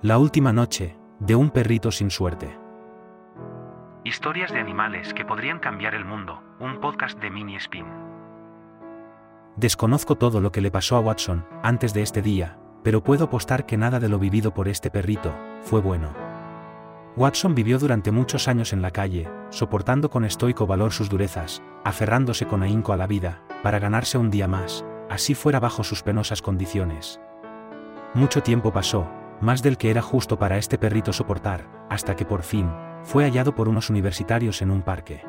La última noche, de un perrito sin suerte. Historias de animales que podrían cambiar el mundo, un podcast de Mini Spin. Desconozco todo lo que le pasó a Watson antes de este día, pero puedo apostar que nada de lo vivido por este perrito fue bueno. Watson vivió durante muchos años en la calle, soportando con estoico valor sus durezas, aferrándose con ahínco a la vida, para ganarse un día más, así fuera bajo sus penosas condiciones. Mucho tiempo pasó, más del que era justo para este perrito soportar, hasta que por fin, fue hallado por unos universitarios en un parque.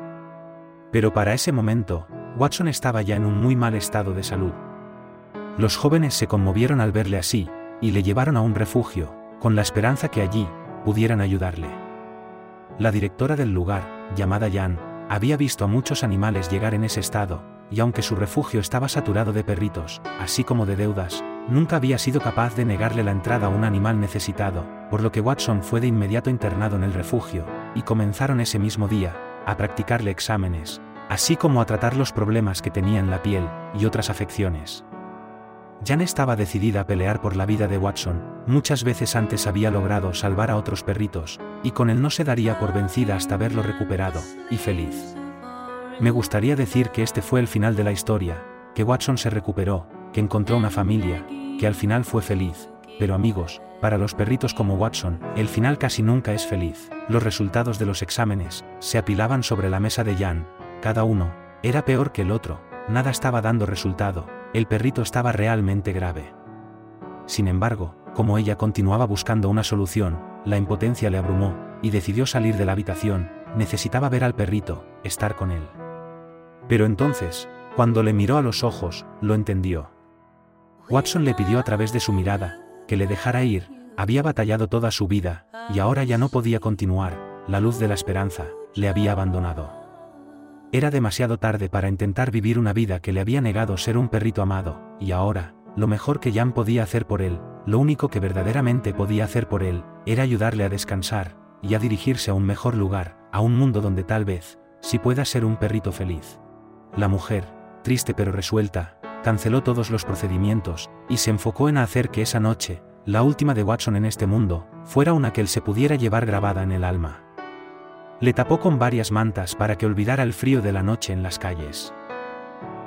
Pero para ese momento, Watson estaba ya en un muy mal estado de salud. Los jóvenes se conmovieron al verle así, y le llevaron a un refugio, con la esperanza que allí, pudieran ayudarle. La directora del lugar, llamada Jan, había visto a muchos animales llegar en ese estado, y aunque su refugio estaba saturado de perritos, así como de deudas, nunca había sido capaz de negarle la entrada a un animal necesitado, por lo que Watson fue de inmediato internado en el refugio, y comenzaron ese mismo día, a practicarle exámenes, así como a tratar los problemas que tenía en la piel, y otras afecciones. Jan estaba decidida a pelear por la vida de Watson, muchas veces antes había logrado salvar a otros perritos, y con él no se daría por vencida hasta verlo recuperado, y feliz. Me gustaría decir que este fue el final de la historia, que Watson se recuperó, que encontró una familia, que al final fue feliz, pero amigos, para los perritos como Watson, el final casi nunca es feliz. Los resultados de los exámenes se apilaban sobre la mesa de Jan, cada uno era peor que el otro, nada estaba dando resultado, el perrito estaba realmente grave. Sin embargo, como ella continuaba buscando una solución, la impotencia le abrumó, y decidió salir de la habitación, necesitaba ver al perrito, estar con él. Pero entonces, cuando le miró a los ojos, lo entendió. Watson le pidió a través de su mirada, que le dejara ir, había batallado toda su vida, y ahora ya no podía continuar, la luz de la esperanza, le había abandonado. Era demasiado tarde para intentar vivir una vida que le había negado ser un perrito amado, y ahora, lo mejor que Jan podía hacer por él, lo único que verdaderamente podía hacer por él, era ayudarle a descansar, y a dirigirse a un mejor lugar, a un mundo donde tal vez, si pueda ser un perrito feliz. La mujer, triste pero resuelta, canceló todos los procedimientos, y se enfocó en hacer que esa noche, la última de Watson en este mundo, fuera una que él se pudiera llevar grabada en el alma. Le tapó con varias mantas para que olvidara el frío de la noche en las calles.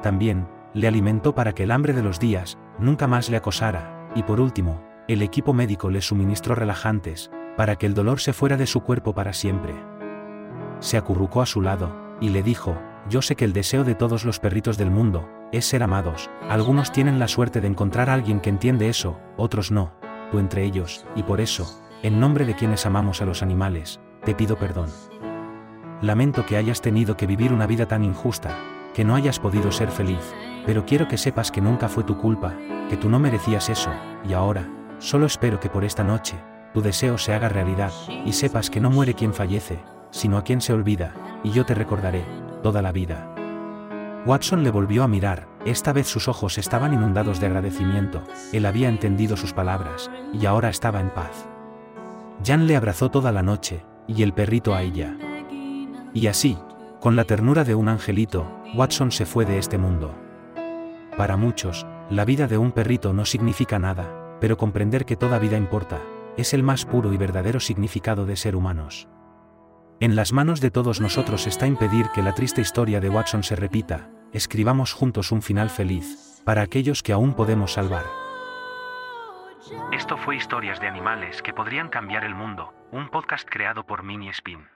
También, le alimentó para que el hambre de los días nunca más le acosara, y por último, el equipo médico le suministró relajantes, para que el dolor se fuera de su cuerpo para siempre. Se acurrucó a su lado, y le dijo, yo sé que el deseo de todos los perritos del mundo, es ser amados, algunos tienen la suerte de encontrar a alguien que entiende eso, otros no, tú entre ellos, y por eso, en nombre de quienes amamos a los animales, te pido perdón. Lamento que hayas tenido que vivir una vida tan injusta, que no hayas podido ser feliz, pero quiero que sepas que nunca fue tu culpa, que tú no merecías eso, y ahora, solo espero que por esta noche, tu deseo se haga realidad, y sepas que no muere quien fallece, sino a quien se olvida, y yo te recordaré, toda la vida. Watson le volvió a mirar, esta vez sus ojos estaban inundados de agradecimiento, él había entendido sus palabras, y ahora estaba en paz. Jan le abrazó toda la noche, y el perrito a ella. Y así, con la ternura de un angelito, Watson se fue de este mundo. Para muchos, la vida de un perrito no significa nada, pero comprender que toda vida importa, es el más puro y verdadero significado de ser humanos. En las manos de todos nosotros está impedir que la triste historia de Watson se repita, escribamos juntos un final feliz, para aquellos que aún podemos salvar. Esto fue Historias de Animales que podrían cambiar el mundo, un podcast creado por Mini Spin.